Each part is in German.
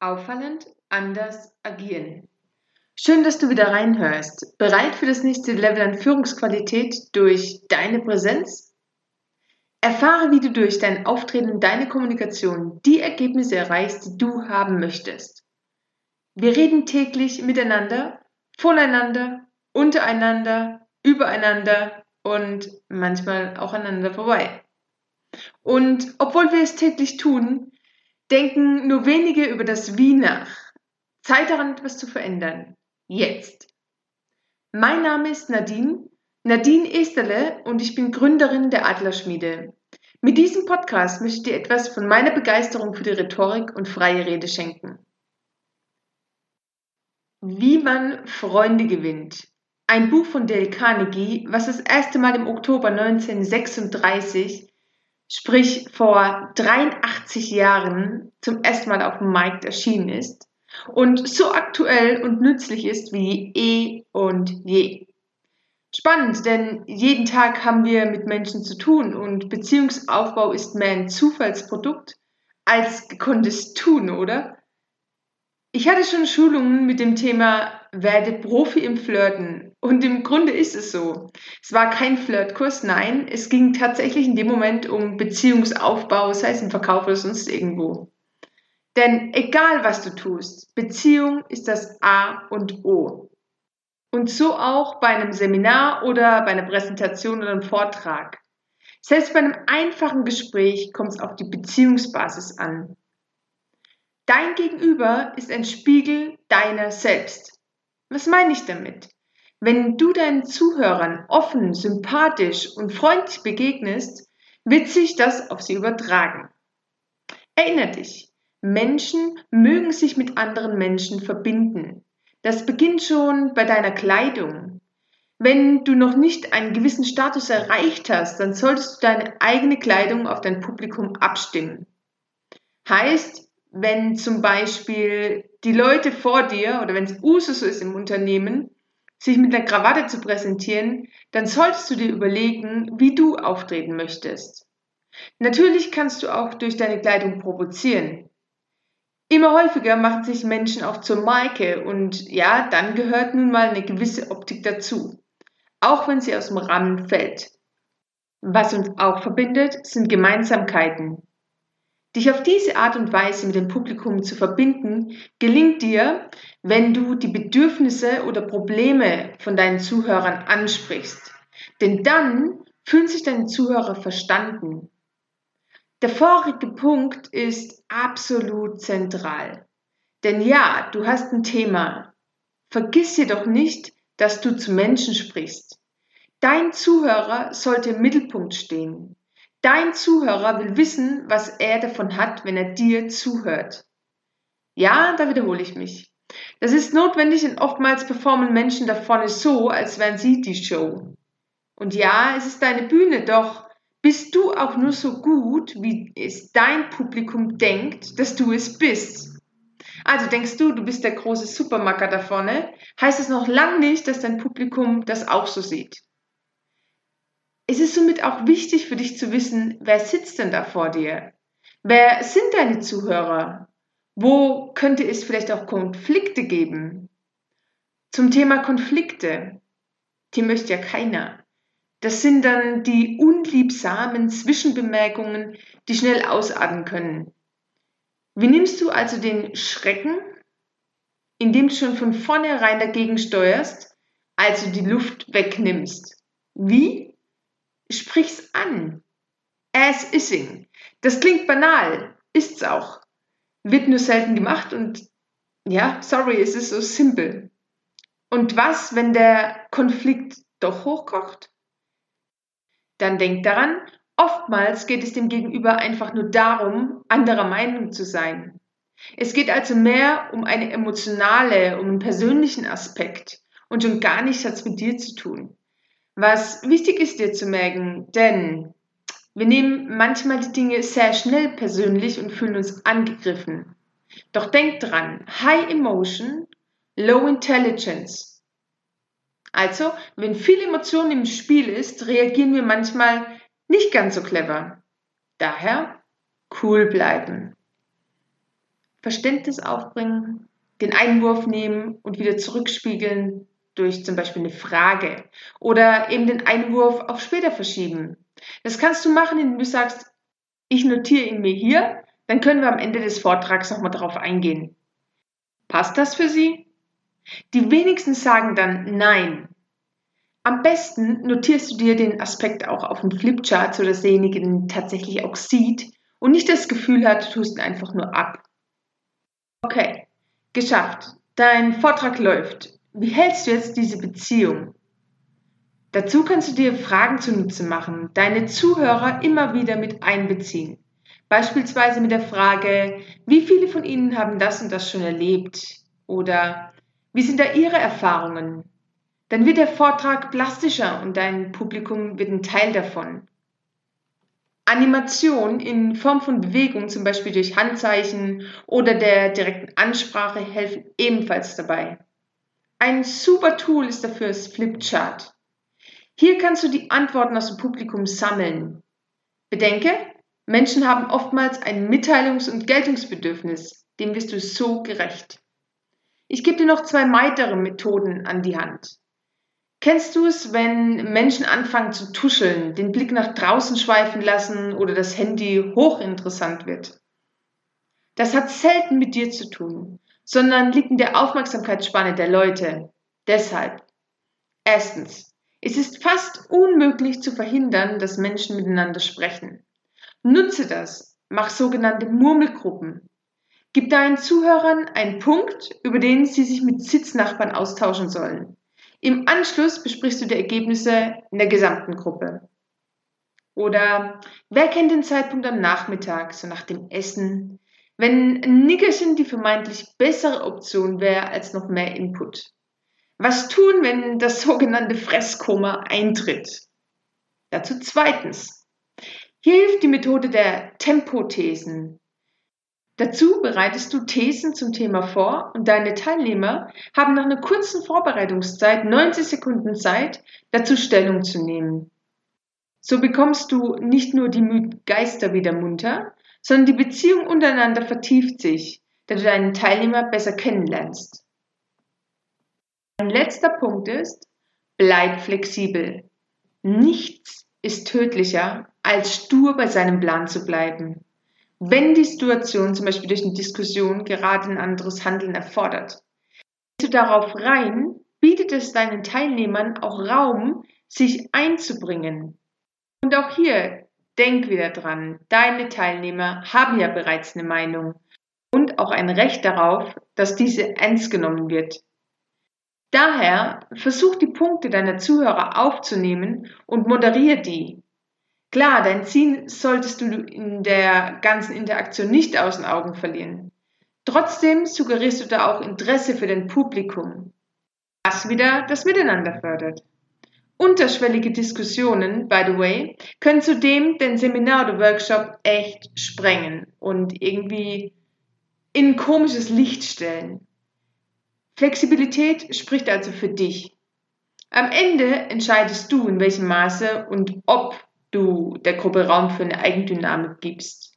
Auffallend anders agieren. Schön, dass du wieder reinhörst. Bereit für das nächste Level an Führungsqualität durch deine Präsenz? Erfahre, wie du durch dein Auftreten und deine Kommunikation die Ergebnisse erreichst, die du haben möchtest. Wir reden täglich miteinander, voneinander, untereinander, übereinander und manchmal auch aneinander vorbei. Und obwohl wir es täglich tun, denken nur wenige über das Wie nach. Zeit daran, etwas zu verändern. Jetzt. Mein Name ist Nadine, Nadine Esterle und ich bin Gründerin der Adlerschmiede. Mit diesem Podcast möchte ich dir etwas von meiner Begeisterung für die Rhetorik und freie Rede schenken. Wie man Freunde gewinnt. Ein Buch von Dale Carnegie, was das erste Mal im Oktober 1936 sprich vor 83 Jahren zum ersten Mal auf dem Markt erschienen ist und so aktuell und nützlich ist wie eh und je. Spannend, denn jeden Tag haben wir mit Menschen zu tun und Beziehungsaufbau ist mehr ein Zufallsprodukt als gekonntes Tun, oder? Ich hatte schon Schulungen mit dem Thema werde Profi im Flirten. Und im Grunde ist es so. Es war kein Flirtkurs, nein, es ging tatsächlich in dem Moment um Beziehungsaufbau, sei es im Verkauf oder sonst irgendwo. Denn egal was du tust, Beziehung ist das A und O. Und so auch bei einem Seminar oder bei einer Präsentation oder einem Vortrag. Selbst bei einem einfachen Gespräch kommt es auf die Beziehungsbasis an. Dein Gegenüber ist ein Spiegel deiner selbst. Was meine ich damit? Wenn du deinen Zuhörern offen, sympathisch und freundlich begegnest, wird sich das auf sie übertragen. Erinnere dich, Menschen mögen sich mit anderen Menschen verbinden. Das beginnt schon bei deiner Kleidung. Wenn du noch nicht einen gewissen Status erreicht hast, dann solltest du deine eigene Kleidung auf dein Publikum abstimmen. Heißt, wenn zum Beispiel die Leute vor dir oder wenn es Usus ist im Unternehmen, sich mit einer Krawatte zu präsentieren, dann solltest du dir überlegen, wie du auftreten möchtest. Natürlich kannst du auch durch deine Kleidung provozieren. Immer häufiger machen sich Menschen auch zur Marke und ja, dann gehört nun mal eine gewisse Optik dazu, auch wenn sie aus dem Rahmen fällt. Was uns auch verbindet, sind Gemeinsamkeiten. Dich auf diese Art und Weise mit dem Publikum zu verbinden, gelingt dir, wenn du die Bedürfnisse oder Probleme von deinen Zuhörern ansprichst. Denn dann fühlen sich deine Zuhörer verstanden. Der vorige Punkt ist absolut zentral. Denn ja, du hast ein Thema. Vergiss jedoch nicht, dass du zu Menschen sprichst. Dein Zuhörer sollte im Mittelpunkt stehen. Dein Zuhörer will wissen, was er davon hat, wenn er dir zuhört. Ja, da wiederhole ich mich. Das ist notwendig und oftmals performen Menschen da vorne so, als wären sie die Show. Und ja, es ist deine Bühne, doch bist du auch nur so gut, wie es dein Publikum denkt, dass du es bist. Also denkst du, du bist der große Supermacker da vorne, heißt es noch lang nicht, dass dein Publikum das auch so sieht. Es ist somit auch wichtig für dich zu wissen, wer sitzt denn da vor dir? Wer sind deine Zuhörer? Wo könnte es vielleicht auch Konflikte geben? Zum Thema Konflikte. Die möchte ja keiner. Das sind dann die unliebsamen Zwischenbemerkungen, die schnell ausarten können. Wie nimmst du also den Schrecken, indem du schon von vornherein dagegen steuerst, also die Luft wegnimmst? Wie? Sprich's an. As ising. Das klingt banal, ist's auch. Wird nur selten gemacht und ja, sorry, es ist so simpel. Und was, wenn der Konflikt doch hochkocht? Dann denk daran, oftmals geht es dem Gegenüber einfach nur darum, anderer Meinung zu sein. Es geht also mehr um eine emotionale, um einen persönlichen Aspekt und schon gar nichts hat's mit dir zu tun. Was wichtig ist dir zu merken, denn wir nehmen manchmal die Dinge sehr schnell persönlich und fühlen uns angegriffen. Doch denk dran, High Emotion, Low Intelligence. Also, wenn viel Emotion im Spiel ist, reagieren wir manchmal nicht ganz so clever. Daher cool bleiben. Verständnis aufbringen, den Einwurf nehmen und wieder zurückspiegeln durch zum Beispiel eine Frage oder eben den Einwurf auf später verschieben. Das kannst du machen, indem du sagst, ich notiere ihn mir hier, dann können wir am Ende des Vortrags nochmal darauf eingehen. Passt das für Sie? Die wenigsten sagen dann Nein. Am besten notierst du dir den Aspekt auch auf dem Flipchart, sodass derjenige den tatsächlich auch sieht und nicht das Gefühl hat, du tust ihn einfach nur ab. Okay, geschafft. Dein Vortrag läuft. Wie hältst du jetzt diese Beziehung? Dazu kannst du dir Fragen zunutze machen, deine Zuhörer immer wieder mit einbeziehen. Beispielsweise mit der Frage, wie viele von Ihnen haben das und das schon erlebt? Oder wie sind da Ihre Erfahrungen? Dann wird der Vortrag plastischer und dein Publikum wird ein Teil davon. Animation in Form von Bewegung, zum Beispiel durch Handzeichen oder der direkten Ansprache, helfen ebenfalls dabei. Ein super Tool ist dafür das Flipchart. Hier kannst du die Antworten aus dem Publikum sammeln. Bedenke, Menschen haben oftmals ein Mitteilungs- und Geltungsbedürfnis, dem wirst du so gerecht. Ich gebe dir noch zwei weitere Methoden an die Hand. Kennst du es, wenn Menschen anfangen zu tuscheln, den Blick nach draußen schweifen lassen oder das Handy hochinteressant wird? Das hat selten mit dir zu tun, sondern liegt in der Aufmerksamkeitsspanne der Leute. Deshalb. Erstens. Es ist fast unmöglich zu verhindern, dass Menschen miteinander sprechen. Nutze das. Mach sogenannte Murmelgruppen. Gib deinen Zuhörern einen Punkt, über den sie sich mit Sitznachbarn austauschen sollen. Im Anschluss besprichst du die Ergebnisse in der gesamten Gruppe. Oder wer kennt den Zeitpunkt am Nachmittag, so nach dem Essen, wenn ein Nickerchen die vermeintlich bessere Option wäre als noch mehr Input? Was tun, wenn das sogenannte Fresskoma eintritt? Dazu zweitens. Hier hilft die Methode der Tempothesen. Dazu bereitest du Thesen zum Thema vor und deine Teilnehmer haben nach einer kurzen Vorbereitungszeit 90 Sekunden Zeit, dazu Stellung zu nehmen. So bekommst du nicht nur die müden Geister wieder munter, sondern die Beziehung untereinander vertieft sich, da du deinen Teilnehmer besser kennenlernst. Ein letzter Punkt ist, bleib flexibel. Nichts ist tödlicher, als stur bei seinem Plan zu bleiben wenn die Situation zum Beispiel durch eine Diskussion gerade ein anderes Handeln erfordert. Gehst du darauf rein, bietet es deinen Teilnehmern auch Raum, sich einzubringen. Und auch hier, denk wieder dran, deine Teilnehmer haben ja bereits eine Meinung und auch ein Recht darauf, dass diese ernst genommen wird. Daher versuch die Punkte deiner Zuhörer aufzunehmen und moderiere die. Klar, dein Ziel solltest du in der ganzen Interaktion nicht aus den Augen verlieren. Trotzdem suggerierst du da auch Interesse für dein Publikum, was wieder das Miteinander fördert. Unterschwellige Diskussionen, by the way, können zudem den Seminar oder Workshop echt sprengen und irgendwie in komisches Licht stellen. Flexibilität spricht also für dich. Am Ende entscheidest du, in welchem Maße und ob du der Gruppe Raum für eine Eigendynamik gibst.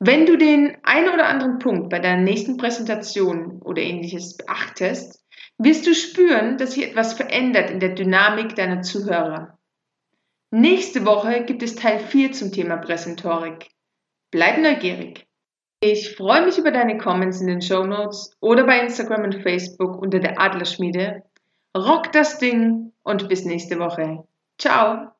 Wenn du den einen oder anderen Punkt bei deiner nächsten Präsentation oder ähnliches beachtest, wirst du spüren, dass sich etwas verändert in der Dynamik deiner Zuhörer. Nächste Woche gibt es Teil 4 zum Thema Präsentorik. Bleib neugierig. Ich freue mich über deine Comments in den Show Notes oder bei Instagram und Facebook unter der Adlerschmiede. Rock das Ding und bis nächste Woche. Ciao!